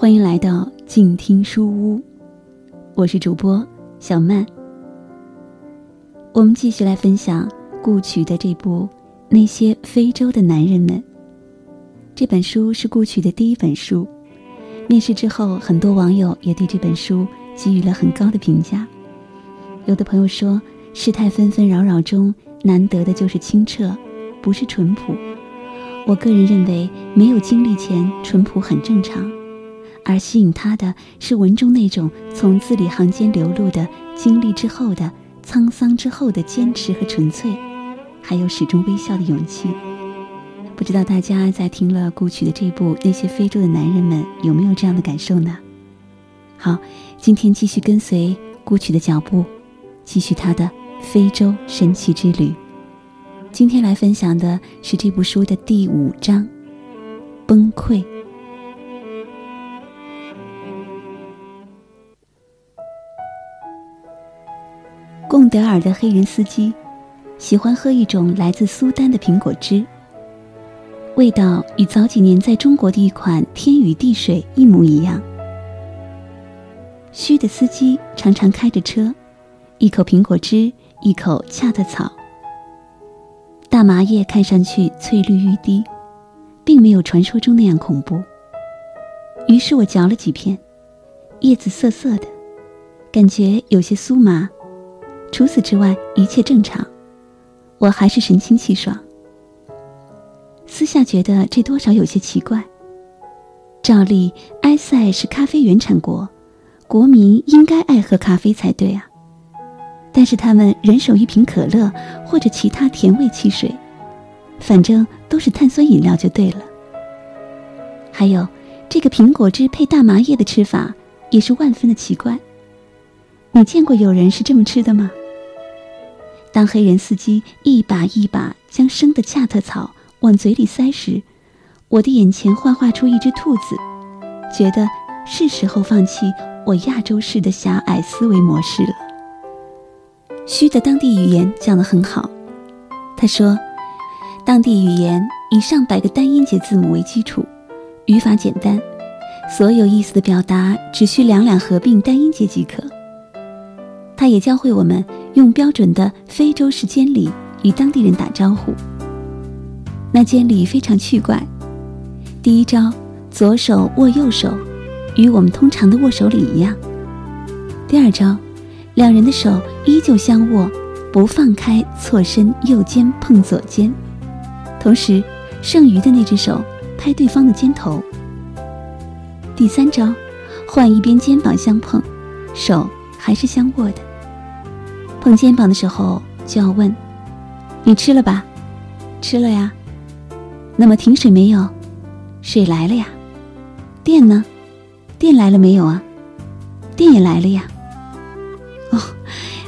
欢迎来到静听书屋，我是主播小曼。我们继续来分享顾曲的这部《那些非洲的男人们》。这本书是顾曲的第一本书，面世之后，很多网友也对这本书给予了很高的评价。有的朋友说，世态纷纷扰扰中，难得的就是清澈，不是淳朴。我个人认为，没有经历前，淳朴很正常。而吸引他的是文中那种从字里行间流露的经历之后的沧桑之后的坚持和纯粹，还有始终微笑的勇气。不知道大家在听了顾曲的这部《那些非洲的男人们》有没有这样的感受呢？好，今天继续跟随顾曲的脚步，继续他的非洲神奇之旅。今天来分享的是这部书的第五章：崩溃。贡德尔的黑人司机喜欢喝一种来自苏丹的苹果汁，味道与早几年在中国的一款天宇地水一模一样。虚的司机常常开着车，一口苹果汁，一口恰特草。大麻叶看上去翠绿欲滴，并没有传说中那样恐怖。于是我嚼了几片，叶子涩涩的，感觉有些酥麻。除此之外，一切正常，我还是神清气爽。私下觉得这多少有些奇怪。照例，埃塞是咖啡原产国，国民应该爱喝咖啡才对啊。但是他们人手一瓶可乐或者其他甜味汽水，反正都是碳酸饮料就对了。还有，这个苹果汁配大麻叶的吃法也是万分的奇怪。你见过有人是这么吃的吗？当黑人司机一把一把将生的恰特草往嘴里塞时，我的眼前幻化出一只兔子，觉得是时候放弃我亚洲式的狭隘思维模式了。虚的当地语言讲得很好，他说，当地语言以上百个单音节字母为基础，语法简单，所有意思的表达只需两两合并单音节即可。他也教会我们用标准的非洲式监礼与当地人打招呼。那监礼非常趣怪，第一招左手握右手，与我们通常的握手礼一样。第二招，两人的手依旧相握，不放开，错身右肩碰左肩，同时剩余的那只手拍对方的肩头。第三招，换一边肩膀相碰，手还是相握的。碰肩膀的时候就要问：“你吃了吧？吃了呀。那么停水没有？水来了呀。电呢？电来了没有啊？电也来了呀。哦，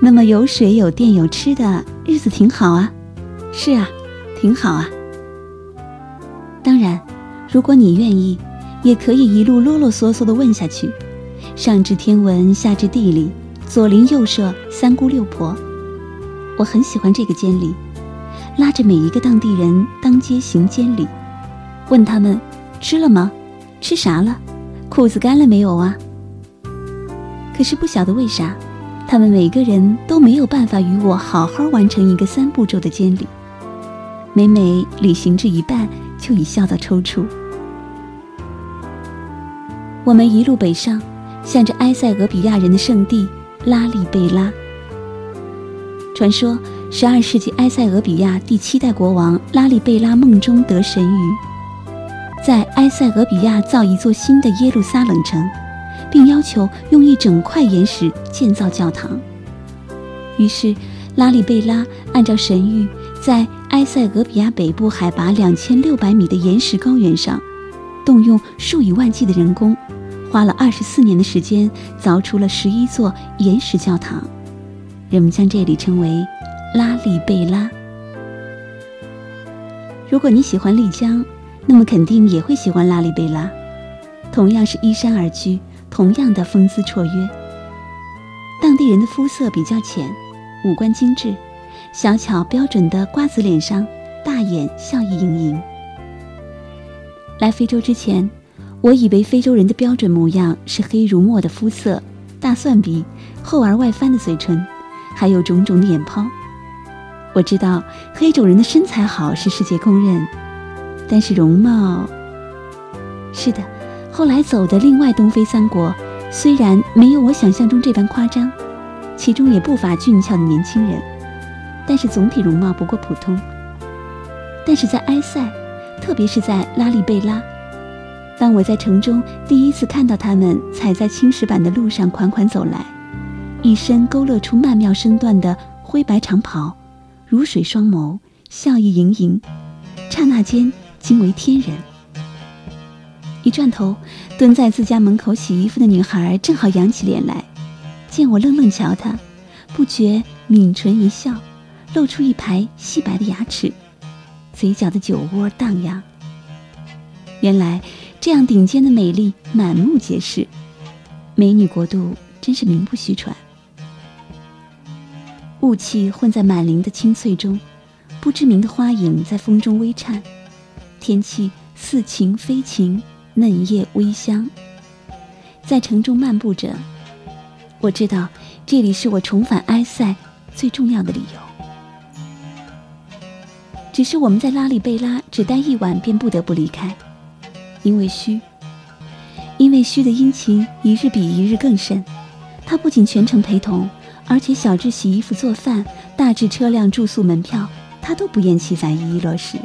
那么有水有电有吃的日子挺好啊。是啊，挺好啊。当然，如果你愿意，也可以一路啰啰嗦嗦的问下去，上至天文，下至地理。”左邻右舍、三姑六婆，我很喜欢这个监礼，拉着每一个当地人当街行监礼，问他们吃了吗？吃啥了？裤子干了没有啊？可是不晓得为啥，他们每个人都没有办法与我好好完成一个三步骤的监礼，每每礼行至一半，就已笑到抽搐。我们一路北上，向着埃塞俄比亚人的圣地。拉利贝拉。传说，十二世纪埃塞俄比亚第七代国王拉利贝拉梦中得神谕，在埃塞俄比亚造一座新的耶路撒冷城，并要求用一整块岩石建造教堂。于是，拉利贝拉按照神谕，在埃塞俄比亚北部海拔两千六百米的岩石高原上，动用数以万计的人工。花了二十四年的时间，凿出了十一座岩石教堂，人们将这里称为拉利贝拉。如果你喜欢丽江，那么肯定也会喜欢拉利贝拉，同样是依山而居，同样的风姿绰约。当地人的肤色比较浅，五官精致，小巧标准的瓜子脸上，大眼笑意盈盈。来非洲之前。我以为非洲人的标准模样是黑如墨的肤色、大蒜鼻、厚而外翻的嘴唇，还有种种的眼泡。我知道黑种人的身材好是世界公认，但是容貌……是的，后来走的另外东非三国，虽然没有我想象中这般夸张，其中也不乏俊俏的年轻人，但是总体容貌不过普通。但是在埃塞，特别是在拉利贝拉。当我在城中第一次看到他们踩在青石板的路上款款走来，一身勾勒出曼妙身段的灰白长袍，如水双眸，笑意盈盈，刹那间惊为天人。一转头，蹲在自家门口洗衣服的女孩正好扬起脸来，见我愣愣瞧她，不觉抿唇一笑，露出一排细白的牙齿，嘴角的酒窝荡漾。原来。这样顶尖的美丽满目皆是，美女国度真是名不虚传。雾气混在满林的青翠中，不知名的花影在风中微颤，天气似晴非晴，嫩叶微香。在城中漫步着，我知道这里是我重返埃塞最重要的理由。只是我们在拉里贝拉只待一晚，便不得不离开。因为虚，因为虚的殷勤一日比一日更甚。他不仅全程陪同，而且小至洗衣服、做饭，大至车辆、住宿、门票，他都不厌其烦一一落实。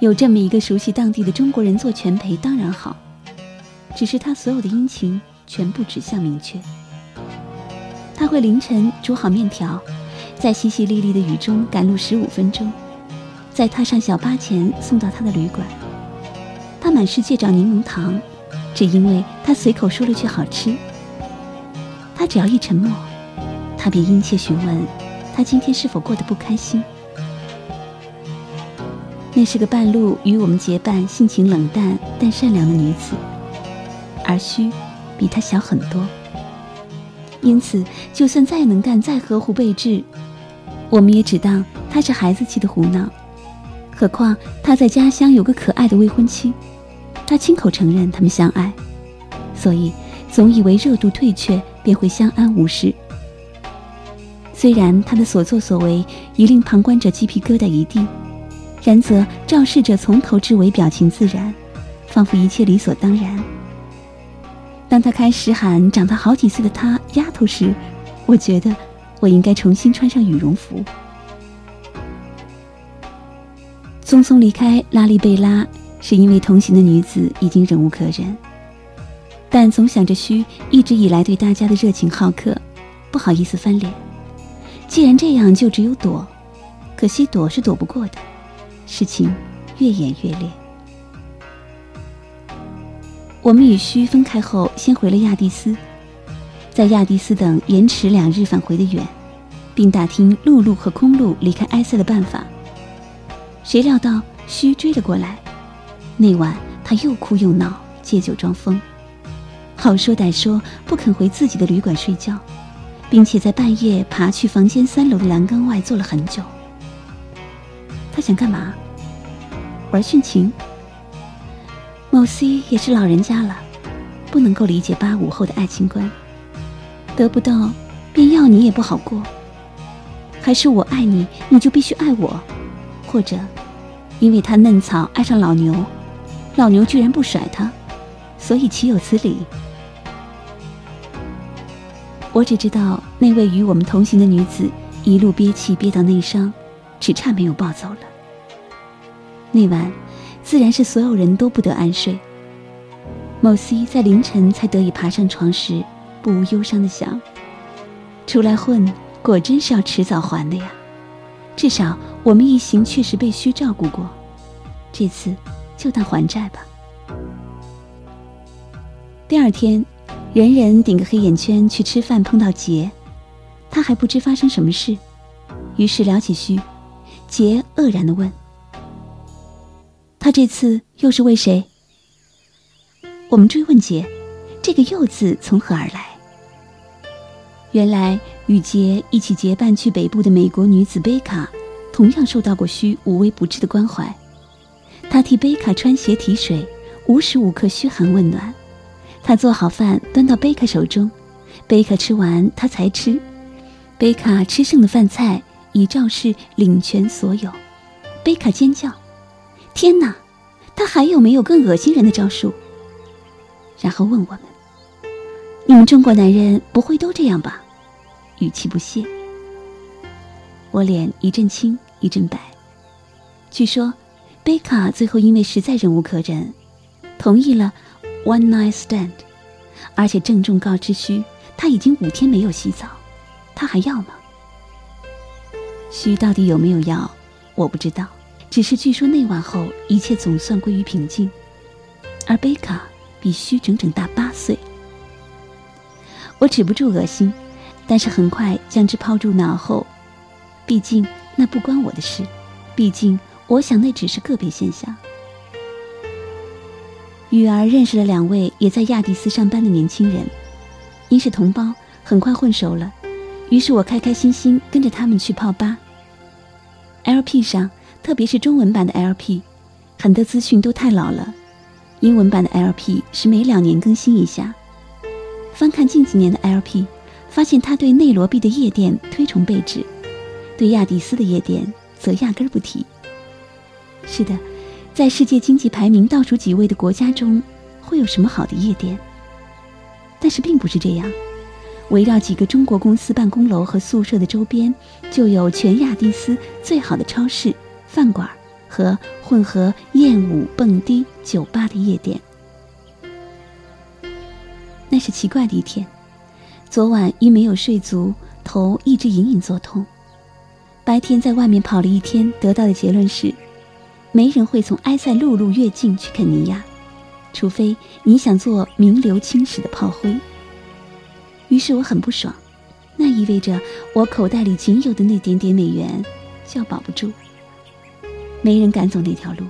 有这么一个熟悉当地的中国人做全陪当然好，只是他所有的殷勤全部指向明确。他会凌晨煮好面条，在淅淅沥沥的雨中赶路十五分钟，在踏上小巴前送到他的旅馆。他满世界找柠檬糖，只因为他随口说了句好吃。他只要一沉默，他便殷切询问他今天是否过得不开心。那是个半路与我们结伴、性情冷淡但善良的女子，而虚比她小很多。因此，就算再能干、再呵护备至，我们也只当她是孩子气的胡闹。何况他在家乡有个可爱的未婚妻。他亲口承认他们相爱，所以总以为热度退却便会相安无事。虽然他的所作所为已令旁观者鸡皮疙瘩一地，然则肇事者从头至尾表情自然，仿佛一切理所当然。当他开始喊长大好几岁的他“丫头”时，我觉得我应该重新穿上羽绒服，匆匆离开拉利贝拉。是因为同行的女子已经忍无可忍，但总想着虚一直以来对大家的热情好客，不好意思翻脸。既然这样，就只有躲，可惜躲是躲不过的，事情越演越烈。我们与虚分开后，先回了亚的斯，在亚的斯等延迟两日返回的远，并打听陆路和空路离开埃塞的办法。谁料到虚追了过来。那晚，他又哭又闹，借酒装疯，好说歹说，不肯回自己的旅馆睡觉，并且在半夜爬去房间三楼的栏杆外坐了很久。他想干嘛？玩殉情？某 C 也是老人家了，不能够理解八五后的爱情观。得不到，便要你也不好过。还是我爱你，你就必须爱我，或者，因为他嫩草爱上老牛。老牛居然不甩他，所以岂有此理？我只知道那位与我们同行的女子一路憋气憋到内伤，只差没有暴走了。那晚，自然是所有人都不得安睡。某 C 在凌晨才得以爬上床时，不无忧伤的想：出来混，果真是要迟早还的呀。至少我们一行确实被需照顾过，这次。就当还债吧。第二天，人人顶个黑眼圈去吃饭，碰到杰，他还不知发生什么事，于是聊起虚，杰愕然的问：“他这次又是为谁？”我们追问杰，这个“又”字从何而来？原来与杰一起结伴去北部的美国女子贝卡，同样受到过虚无微不至的关怀。他替贝卡穿鞋提水，无时无刻嘘寒问暖。他做好饭端到贝卡手中，贝卡吃完他才吃。贝卡吃剩的饭菜已赵氏领全所有。贝卡尖叫：“天哪！他还有没有更恶心人的招数？”然后问我们：“你们中国男人不会都这样吧？”语气不屑。我脸一阵青一阵白。据说，贝卡最后因为实在忍无可忍，同意了 one night stand，而且郑重告知需他已经五天没有洗澡，他还要吗？需到底有没有要，我不知道。只是据说那晚后一切总算归于平静，而贝卡比需整整大八岁。我止不住恶心，但是很快将之抛诸脑后，毕竟那不关我的事，毕竟。我想那只是个别现象。雨儿认识了两位也在亚迪斯上班的年轻人，因是同胞，很快混熟了。于是我开开心心跟着他们去泡吧。LP 上，特别是中文版的 LP，很多资讯都太老了。英文版的 LP 是每两年更新一下。翻看近几年的 LP，发现他对内罗毕的夜店推崇备至，对亚迪斯的夜店则压根儿不提。是的，在世界经济排名倒数几位的国家中，会有什么好的夜店？但是并不是这样。围绕几个中国公司办公楼和宿舍的周边，就有全亚迪斯最好的超市、饭馆和混合艳舞、蹦迪、酒吧的夜店。那是奇怪的一天，昨晚因没有睡足，头一直隐隐作痛。白天在外面跑了一天，得到的结论是。没人会从埃塞陆路越境去肯尼亚，除非你想做名留青史的炮灰。于是我很不爽，那意味着我口袋里仅有的那点点美元就要保不住。没人敢走那条路，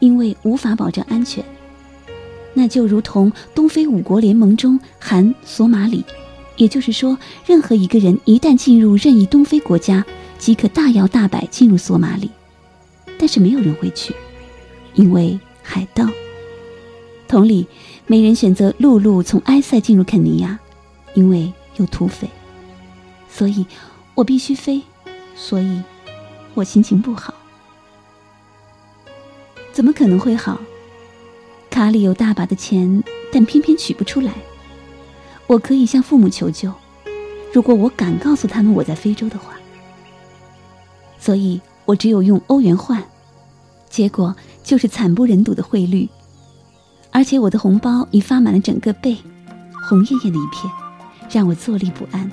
因为无法保证安全。那就如同东非五国联盟中含索马里，也就是说，任何一个人一旦进入任意东非国家，即可大摇大摆进入索马里。但是没有人会去，因为海盗。同理，没人选择陆路从埃塞进入肯尼亚，因为有土匪。所以，我必须飞。所以，我心情不好。怎么可能会好？卡里有大把的钱，但偏偏取不出来。我可以向父母求救，如果我敢告诉他们我在非洲的话。所以。我只有用欧元换，结果就是惨不忍睹的汇率，而且我的红包已发满了整个背，红艳艳的一片，让我坐立不安。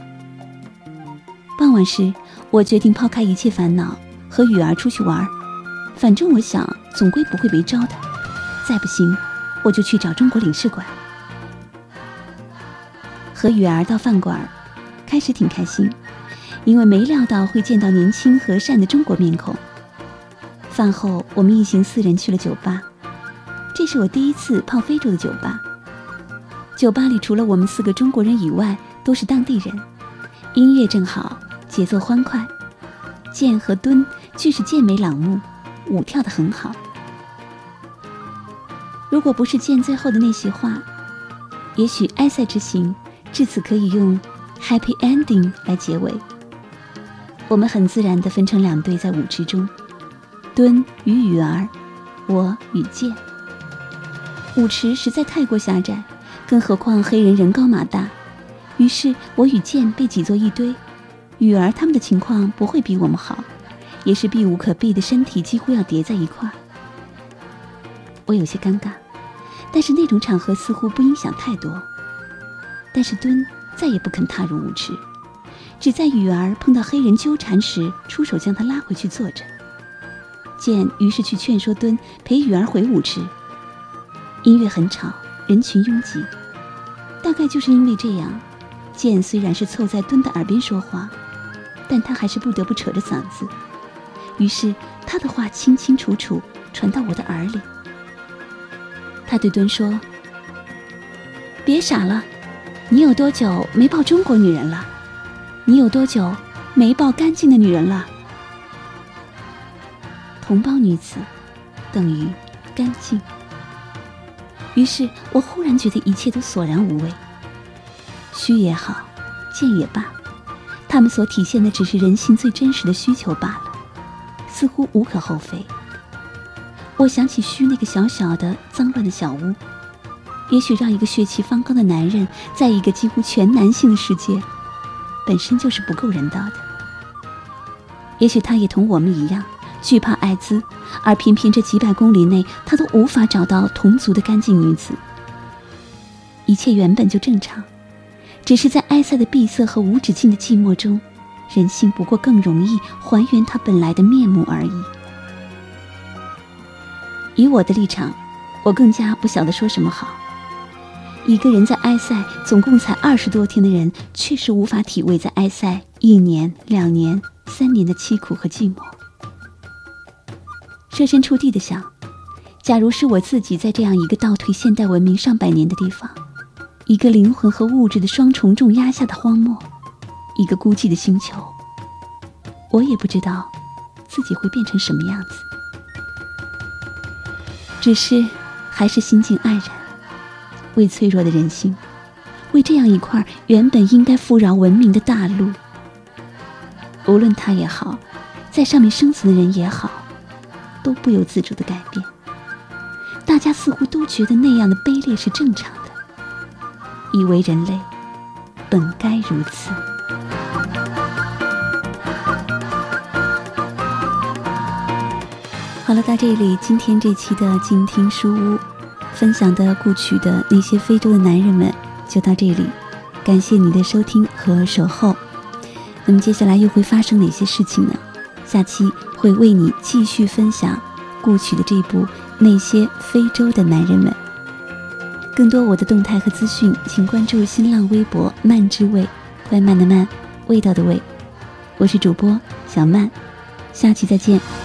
傍晚时，我决定抛开一切烦恼，和雨儿出去玩反正我想总归不会没招的。再不行，我就去找中国领事馆。和雨儿到饭馆，开始挺开心。因为没料到会见到年轻和善的中国面孔。饭后，我们一行四人去了酒吧，这是我第一次泡非洲的酒吧。酒吧里除了我们四个中国人以外，都是当地人。音乐正好，节奏欢快。剑和敦俱是健美朗目，舞跳得很好。如果不是剑最后的那席话，也许埃塞之行至此可以用 “happy ending” 来结尾。我们很自然地分成两队在舞池中，敦与雨儿，我与剑。舞池实在太过狭窄，更何况黑人人高马大，于是我与剑被挤作一堆。雨儿他们的情况不会比我们好，也是避无可避的，身体几乎要叠在一块儿。我有些尴尬，但是那种场合似乎不影响太多。但是敦再也不肯踏入舞池。只在雨儿碰到黑人纠缠时，出手将他拉回去坐着。剑于是去劝说敦陪雨儿回舞池。音乐很吵，人群拥挤。大概就是因为这样，剑虽然是凑在敦的耳边说话，但他还是不得不扯着嗓子。于是他的话清清楚楚传到我的耳里。他对敦说：“别傻了，你有多久没抱中国女人了？”你有多久没抱干净的女人了？同胞女子等于干净。于是我忽然觉得一切都索然无味。虚也好，贱也罢，他们所体现的只是人性最真实的需求罢了，似乎无可厚非。我想起虚那个小小的、脏乱的小屋，也许让一个血气方刚的男人在一个几乎全男性的世界，本身就是不够人道的。也许他也同我们一样惧怕艾滋，而偏偏这几百公里内他都无法找到同族的干净女子。一切原本就正常，只是在埃塞的闭塞和无止境的寂寞中，人性不过更容易还原它本来的面目而已。以我的立场，我更加不晓得说什么好。一个人在埃塞总共才二十多天的人，确实无法体味在埃塞一年、两年、三年的凄苦和寂寞。设身处地的想，假如是我自己在这样一个倒退现代文明上百年的地方，一个灵魂和物质的双重重压下的荒漠，一个孤寂的星球，我也不知道自己会变成什么样子。只是，还是心境黯然，为脆弱的人心，为这样一块原本应该富饶文明的大陆，无论他也好，在上面生存的人也好，都不由自主的改变。大家似乎都觉得那样的卑劣是正常的，以为人类本该如此。好了，到这里，今天这期的静听书屋分享的故曲的那些非洲的男人们就到这里，感谢你的收听和守候。那么接下来又会发生哪些事情呢？下期会为你继续分享故曲的这部《那些非洲的男人们》。更多我的动态和资讯，请关注新浪微博“慢之味”，快慢的慢，味道的味。我是主播小曼，下期再见。